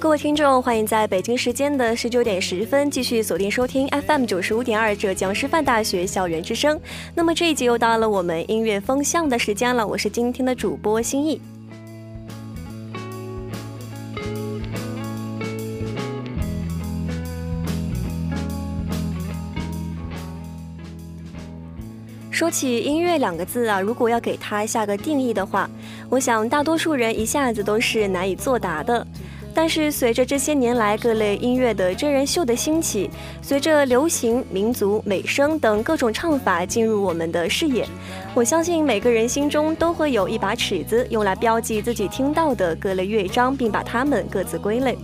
各位听众，欢迎在北京时间的十九点十分继续锁定收听 FM 九十五点二浙江师范大学校园之声。那么这一集又到了我们音乐风向的时间了，我是今天的主播心意。说起音乐两个字啊，如果要给它下个定义的话，我想大多数人一下子都是难以作答的。但是随着这些年来各类音乐的真人秀的兴起，随着流行、民族、美声等各种唱法进入我们的视野，我相信每个人心中都会有一把尺子，用来标记自己听到的各类乐章，并把它们各自归类。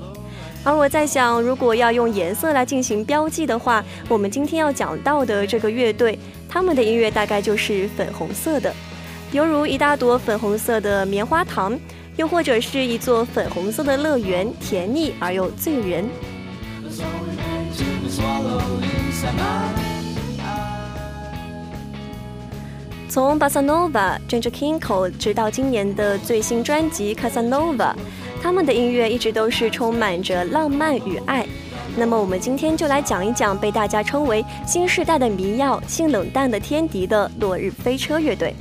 而我在想，如果要用颜色来进行标记的话，我们今天要讲到的这个乐队。他们的音乐大概就是粉红色的，犹如一大朵粉红色的棉花糖，又或者是一座粉红色的乐园，甜腻而又醉人。从巴萨诺瓦、Ginger Kinko 直到今年的最新专辑《Casanova》，他们的音乐一直都是充满着浪漫与爱。那么我们今天就来讲一讲被大家称为新时代的迷药、性冷淡的天敌的落日飞车乐队。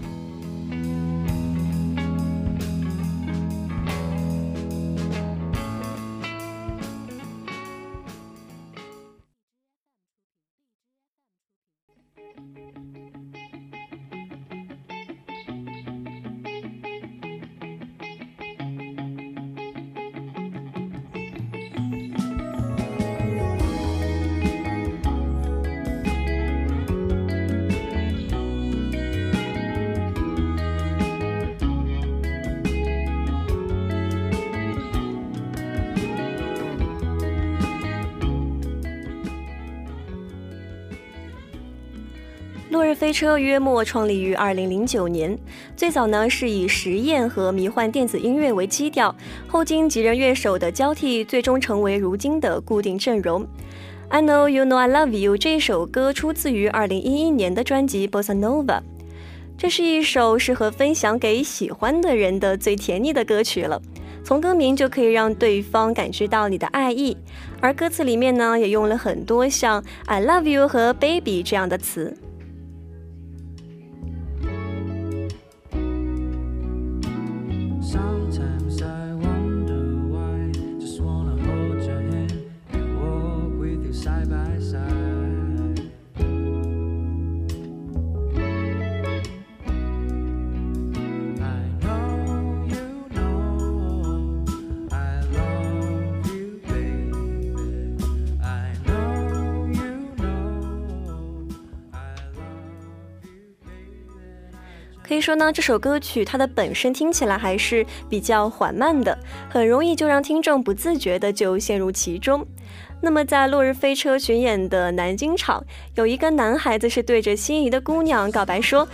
落日飞车约莫创立于二零零九年，最早呢是以实验和迷幻电子音乐为基调，后经几人乐手的交替，最终成为如今的固定阵容。I know you know I love you 这一首歌出自于二零一一年的专辑 Bossa Nova，这是一首适合分享给喜欢的人的最甜腻的歌曲了。从歌名就可以让对方感知到你的爱意，而歌词里面呢也用了很多像 I love you 和 baby 这样的词。可以说呢，这首歌曲它的本身听起来还是比较缓慢的，很容易就让听众不自觉的就陷入其中。那么在落日飞车巡演的南京场，有一个男孩子是对着心仪的姑娘告白说：“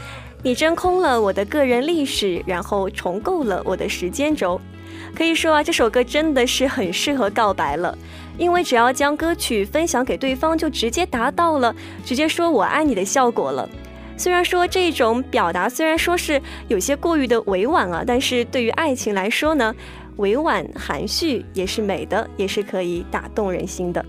你真空了我的个人历史，然后重构了我的时间轴。”可以说啊，这首歌真的是很适合告白了，因为只要将歌曲分享给对方，就直接达到了直接说我爱你的效果了。虽然说这种表达虽然说是有些过于的委婉啊，但是对于爱情来说呢，委婉含蓄也是美的，也是可以打动人心的。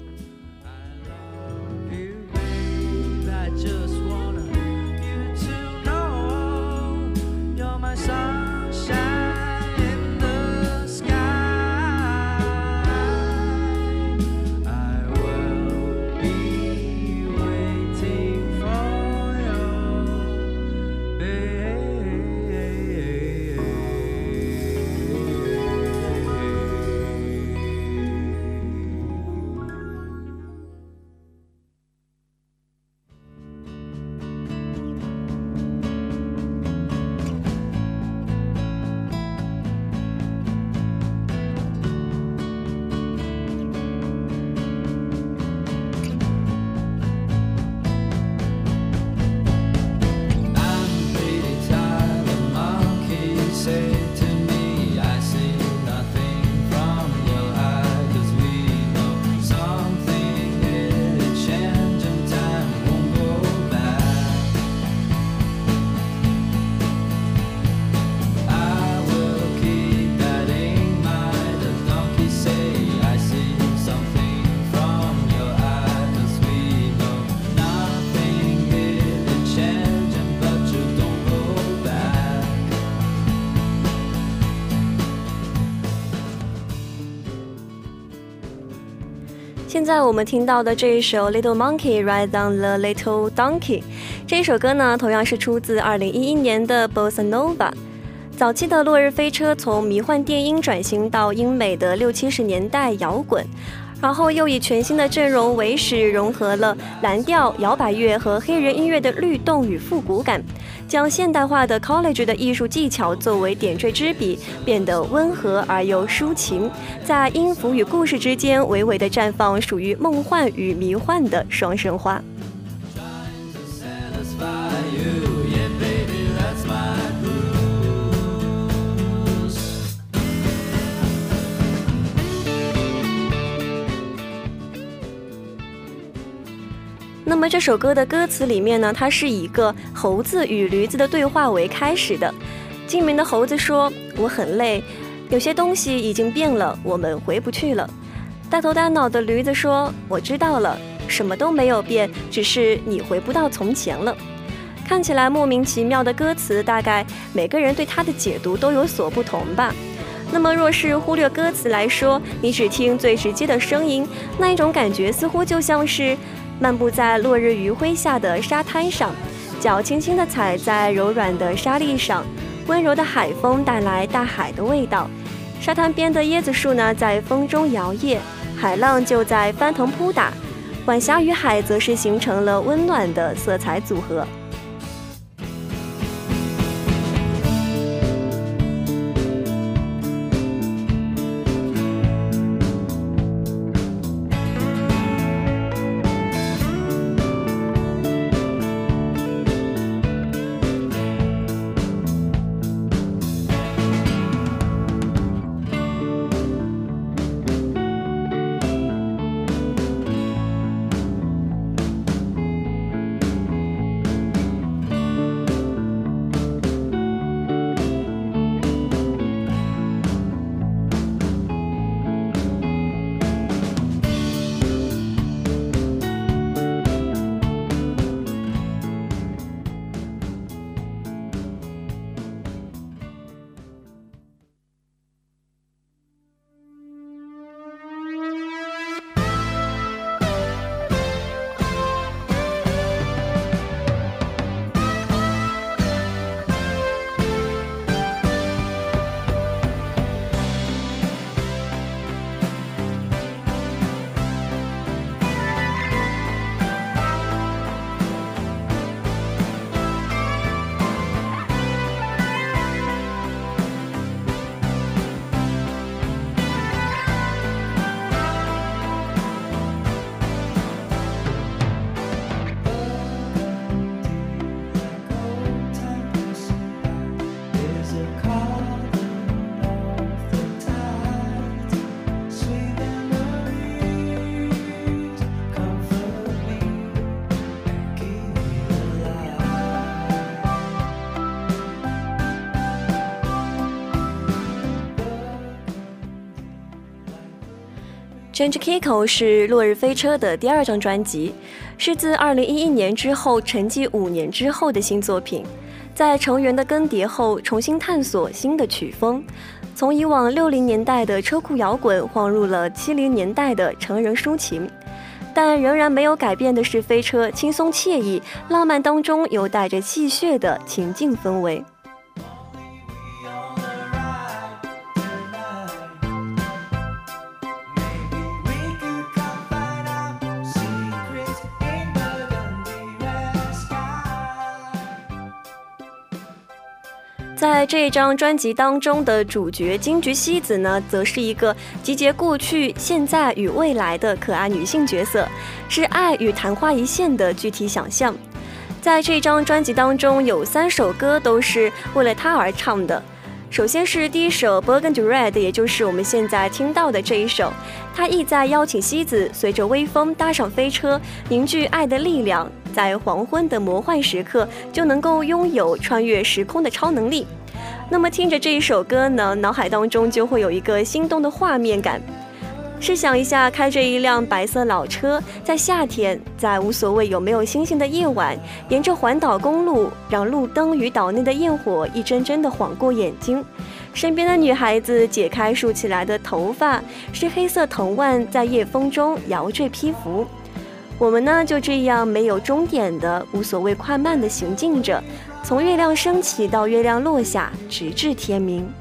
现在我们听到的这一首《Little Monkey Ride on the Little Donkey》，这一首歌呢，同样是出自2011年的 Bossa Nova。早期的《落日飞车》从迷幻电音转型到英美的六七十年代摇滚。然后又以全新的阵容为始，融合了蓝调、摇摆乐和黑人音乐的律动与复古感，将现代化的 college 的艺术技巧作为点缀之笔，变得温和而又抒情，在音符与故事之间娓娓地绽放属于梦幻与迷幻的双生花。么这首歌的歌词里面呢，它是以一个猴子与驴子的对话为开始的。精明的猴子说：“我很累，有些东西已经变了，我们回不去了。”大头大脑的驴子说：“我知道了，什么都没有变，只是你回不到从前了。”看起来莫名其妙的歌词，大概每个人对它的解读都有所不同吧。那么若是忽略歌词来说，你只听最直接的声音，那一种感觉似乎就像是。漫步在落日余晖下的沙滩上，脚轻轻地踩在柔软的沙砾上，温柔的海风带来大海的味道。沙滩边的椰子树呢，在风中摇曳，海浪就在翻腾扑打，晚霞与海则是形成了温暖的色彩组合。Change Kiko 是落日飞车的第二张专辑，是自2011年之后沉寂五年之后的新作品。在成员的更迭后，重新探索新的曲风，从以往60年代的车库摇滚晃入了70年代的成人抒情，但仍然没有改变的是飞车轻松惬意、浪漫当中有带着戏谑的情境氛围。在这张专辑当中的主角金菊西子呢，则是一个集结过去、现在与未来的可爱女性角色，是爱与昙花一现的具体想象。在这张专辑当中，有三首歌都是为了她而唱的。首先是第一首《Burgundy Red》，也就是我们现在听到的这一首，他意在邀请西子随着微风搭上飞车，凝聚爱的力量。在黄昏的魔幻时刻，就能够拥有穿越时空的超能力。那么听着这一首歌呢，脑海当中就会有一个心动的画面感。试想一下，开着一辆白色老车，在夏天，在无所谓有没有星星的夜晚，沿着环岛公路，让路灯与岛内的焰火一帧帧的晃过眼睛。身边的女孩子解开竖起来的头发，是黑色藤蔓在夜风中摇坠披拂。我们呢就这样没有终点的、无所谓快慢的行进着，从月亮升起到月亮落下，直至天明。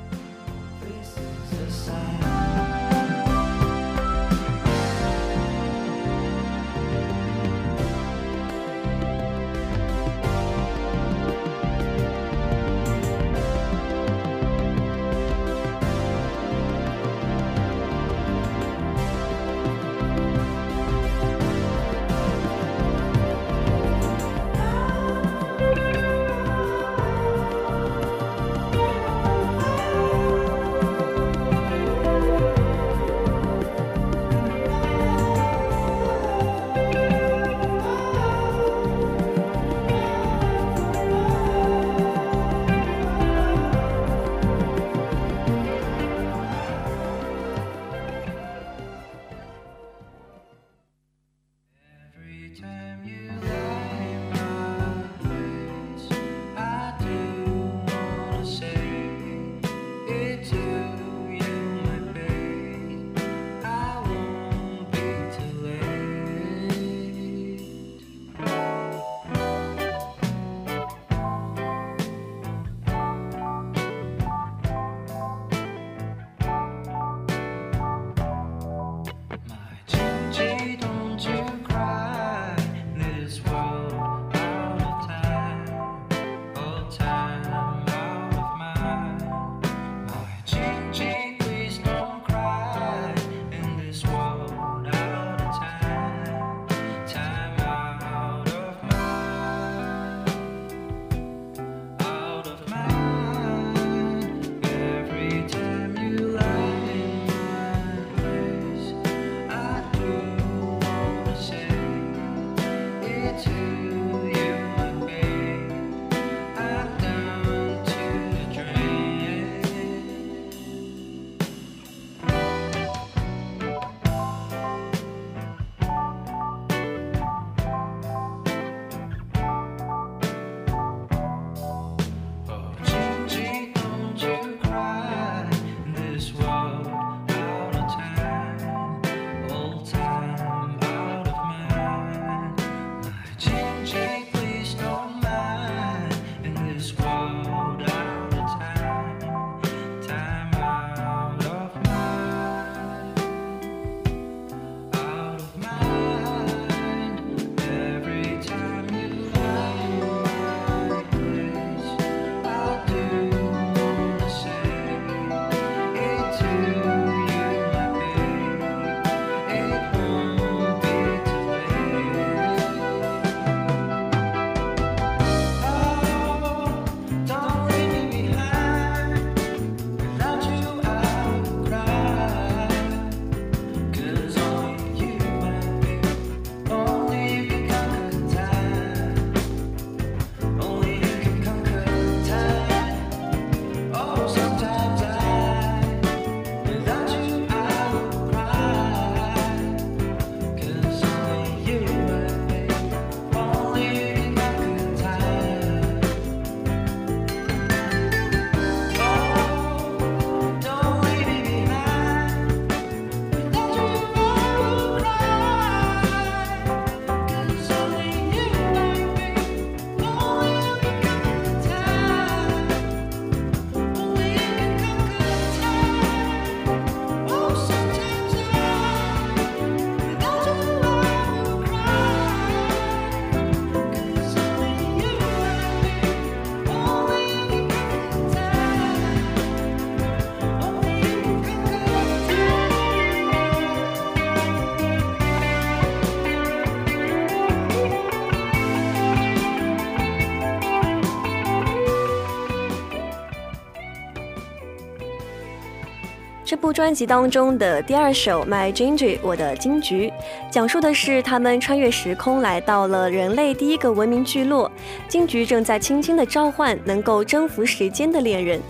部专辑当中的第二首《My Ginger》我的金桔，讲述的是他们穿越时空来到了人类第一个文明聚落，金桔正在轻轻地召唤能够征服时间的恋人。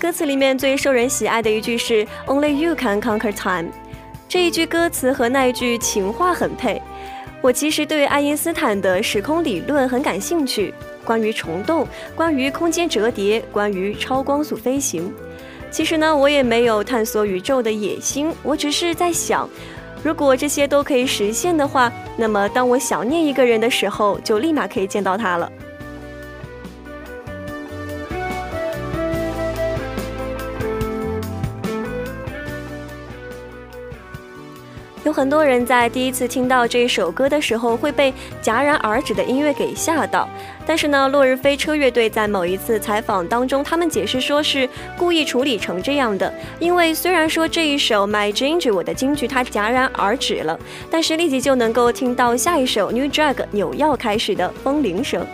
歌词里面最受人喜爱的一句是 “Only you can conquer time”，这一句歌词和那一句情话很配。我其实对爱因斯坦的时空理论很感兴趣，关于虫洞，关于空间折叠，关于超光速飞行。其实呢，我也没有探索宇宙的野心，我只是在想，如果这些都可以实现的话，那么当我想念一个人的时候，就立马可以见到他了。很多人在第一次听到这首歌的时候会被戛然而止的音乐给吓到，但是呢，落日飞车乐队在某一次采访当中，他们解释说是故意处理成这样的，因为虽然说这一首 My Ginger 我的京剧它戛然而止了，但是立即就能够听到下一首 New Drag 纽药开始的风铃声。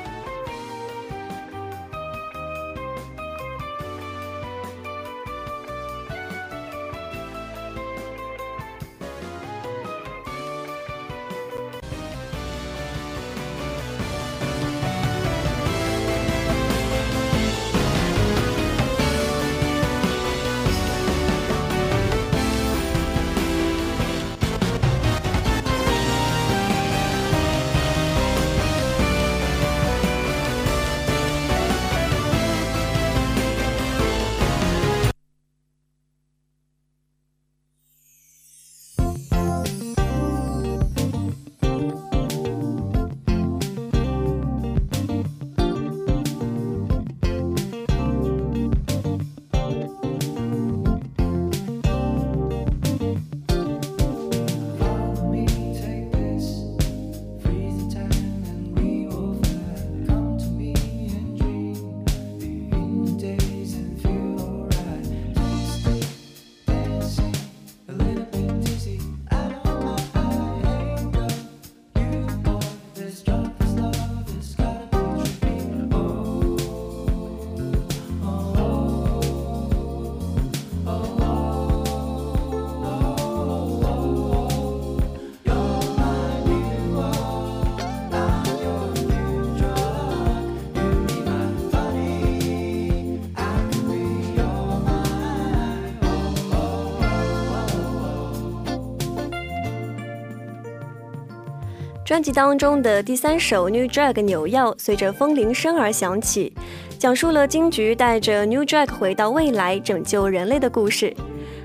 专辑当中的第三首《New Drag》纽药随着风铃声而响起，讲述了金菊带着 New Drag 回到未来拯救人类的故事。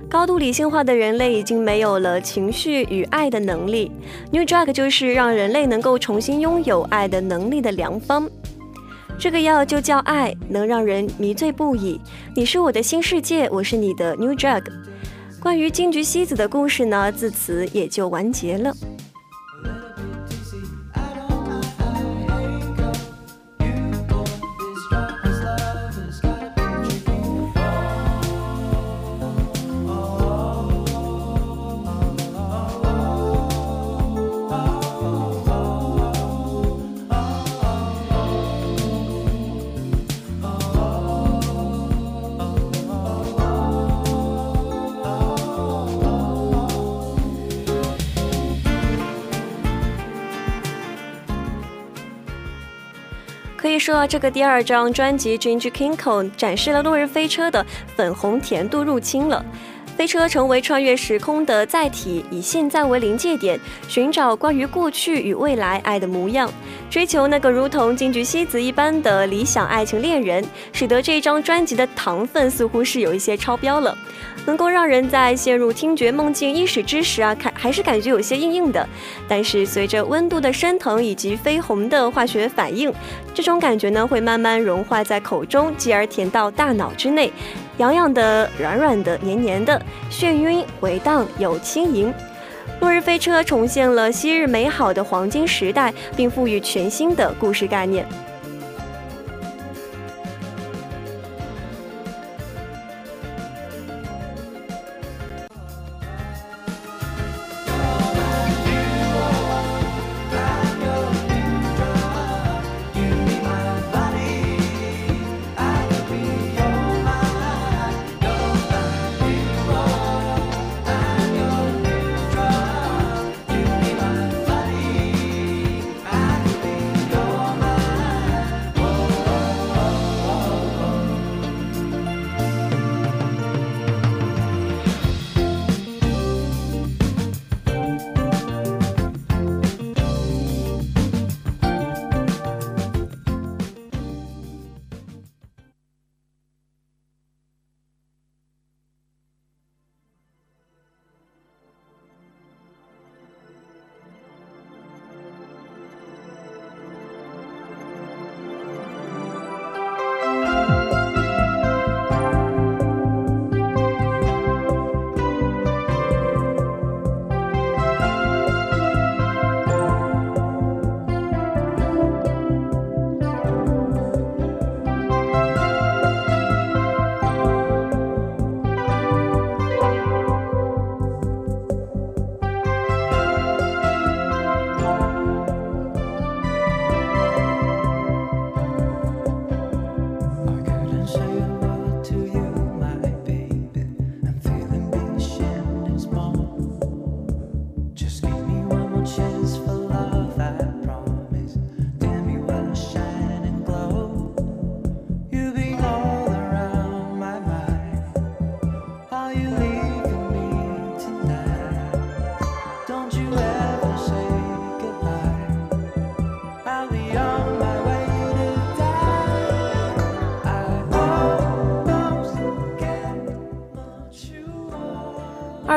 高度理性化的人类已经没有了情绪与爱的能力，New Drag 就是让人类能够重新拥有爱的能力的良方。这个药就叫爱，能让人迷醉不已。你是我的新世界，我是你的 New Drag。关于金菊西子的故事呢，自此也就完结了。以说，这个第二张专辑《Ginger King Kong》展示了落日飞车的粉红甜度入侵了。飞车成为穿越时空的载体，以现在为临界点，寻找关于过去与未来爱的模样，追求那个如同金菊西子一般的理想爱情恋人，使得这张专辑的糖分似乎是有一些超标了，能够让人在陷入听觉梦境一时之时啊，看还是感觉有些硬硬的。但是随着温度的升腾以及绯红的化学反应，这种感觉呢会慢慢融化在口中，继而甜到大脑之内。痒痒的、软软的、黏黏的，眩晕回荡又轻盈。落日飞车重现了昔日美好的黄金时代，并赋予全新的故事概念。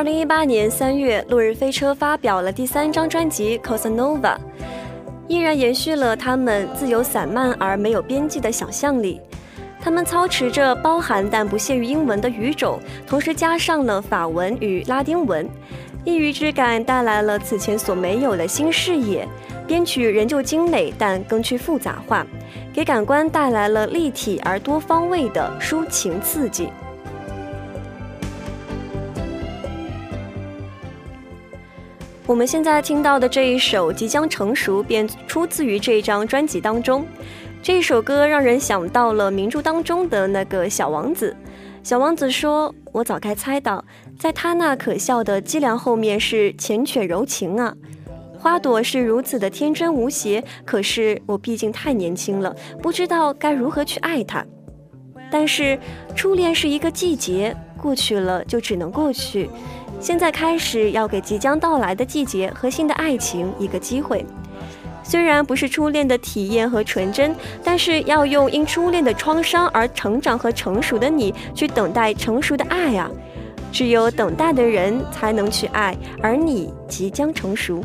零一八年三月，落日飞车发表了第三张专辑《Cosanova》，依然延续了他们自由散漫而没有边际的想象力。他们操持着包含但不限于英文的语种，同时加上了法文与拉丁文，异域之感带来了此前所没有的新视野。编曲仍旧精美，但更趋复杂化，给感官带来了立体而多方位的抒情刺激。我们现在听到的这一首《即将成熟》便出自于这张专辑当中。这一首歌让人想到了名著当中的那个小王子。小王子说：“我早该猜到，在他那可笑的伎俩后面是缱绻柔情啊。花朵是如此的天真无邪，可是我毕竟太年轻了，不知道该如何去爱它。但是初恋是一个季节，过去了就只能过去。”现在开始要给即将到来的季节和新的爱情一个机会，虽然不是初恋的体验和纯真，但是要用因初恋的创伤而成长和成熟的你去等待成熟的爱啊！只有等待的人才能去爱，而你即将成熟。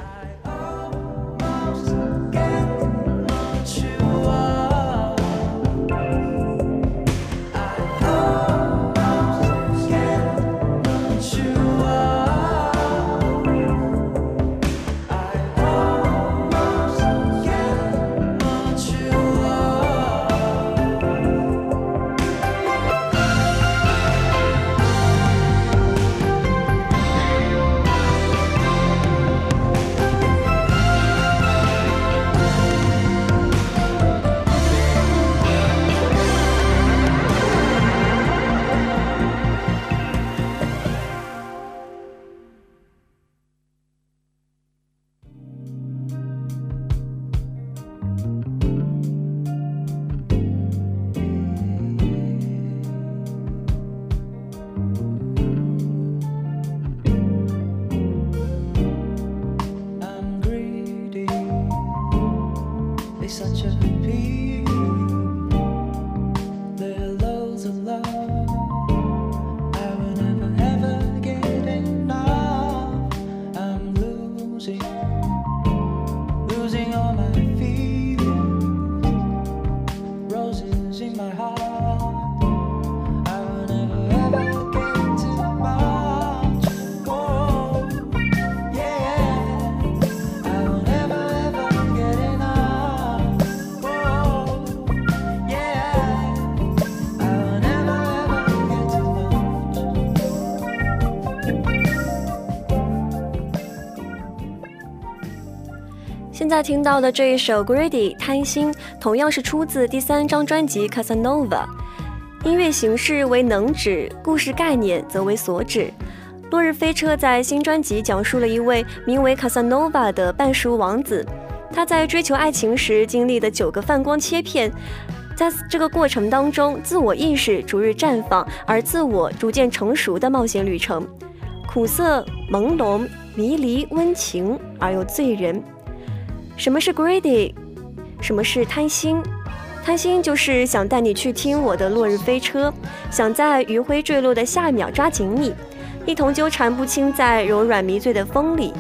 听到的这一首《Greedy 贪心》，同样是出自第三张专辑《Casanova》。音乐形式为能指，故事概念则为所指。落日飞车在新专辑讲述了一位名为 Casanova 的半熟王子，他在追求爱情时经历的九个泛光切片，在这个过程当中，自我意识逐日绽放，而自我逐渐成熟的冒险旅程，苦涩、朦胧、迷离、温情而又醉人。什么是 greedy？什么是贪心？贪心就是想带你去听我的落日飞车，想在余晖坠落的下一秒抓紧你，一同纠缠不清在柔软迷醉的风里，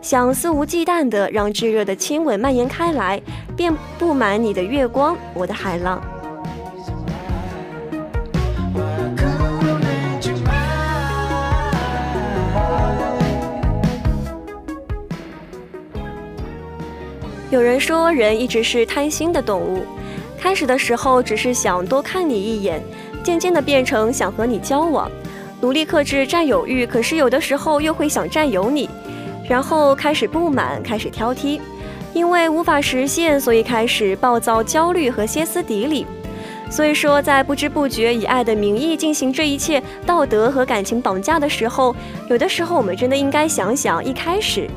想肆无忌惮的让炙热的亲吻蔓延开来，遍布满你的月光，我的海浪。有人说，人一直是贪心的动物。开始的时候只是想多看你一眼，渐渐的变成想和你交往，努力克制占有欲。可是有的时候又会想占有你，然后开始不满，开始挑剔，因为无法实现，所以开始暴躁、焦虑和歇斯底里。所以说，在不知不觉以爱的名义进行这一切道德和感情绑架的时候，有的时候我们真的应该想想一开始。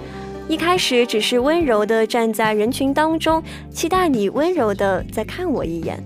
一开始只是温柔的站在人群当中，期待你温柔的再看我一眼。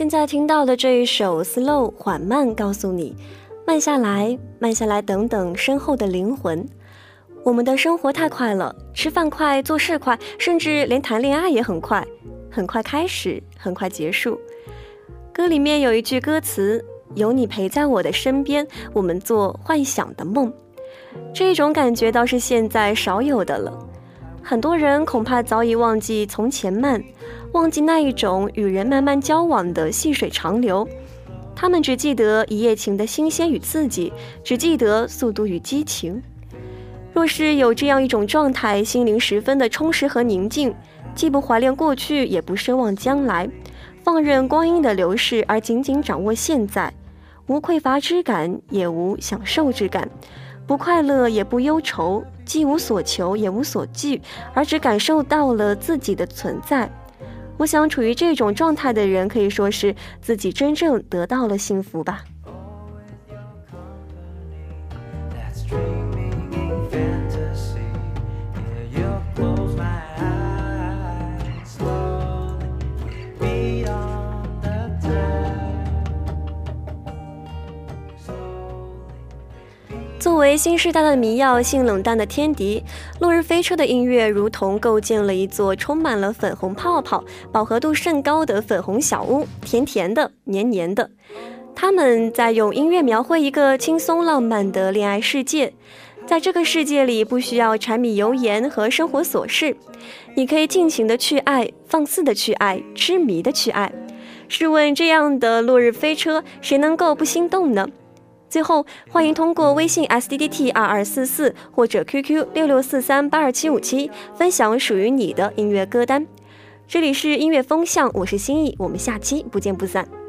现在听到的这一首 Slow 缓慢，告诉你慢下来，慢下来，等等身后的灵魂。我们的生活太快了，吃饭快，做事快，甚至连谈恋爱也很快，很快开始，很快结束。歌里面有一句歌词：“有你陪在我的身边，我们做幻想的梦。”这种感觉倒是现在少有的了。很多人恐怕早已忘记从前慢。忘记那一种与人慢慢交往的细水长流，他们只记得一夜情的新鲜与刺激，只记得速度与激情。若是有这样一种状态，心灵十分的充实和宁静，既不怀恋过去，也不奢望将来，放任光阴的流逝，而紧紧掌握现在，无匮乏之感，也无享受之感，不快乐也不忧愁，既无所求也无所惧，而只感受到了自己的存在。我想，处于这种状态的人，可以说是自己真正得到了幸福吧。为新时代的迷药，性冷淡的天敌，落日飞车的音乐如同构建了一座充满了粉红泡泡、饱和度甚高的粉红小屋，甜甜的、黏黏的。他们在用音乐描绘一个轻松浪漫的恋爱世界，在这个世界里不需要柴米油盐和生活琐事，你可以尽情的去爱，放肆的去爱，痴迷的去爱。试问这样的落日飞车，谁能够不心动呢？最后，欢迎通过微信 s d d t 二二四四或者 QQ 六六四三八二七五七分享属于你的音乐歌单。这里是音乐风向，我是心意，我们下期不见不散。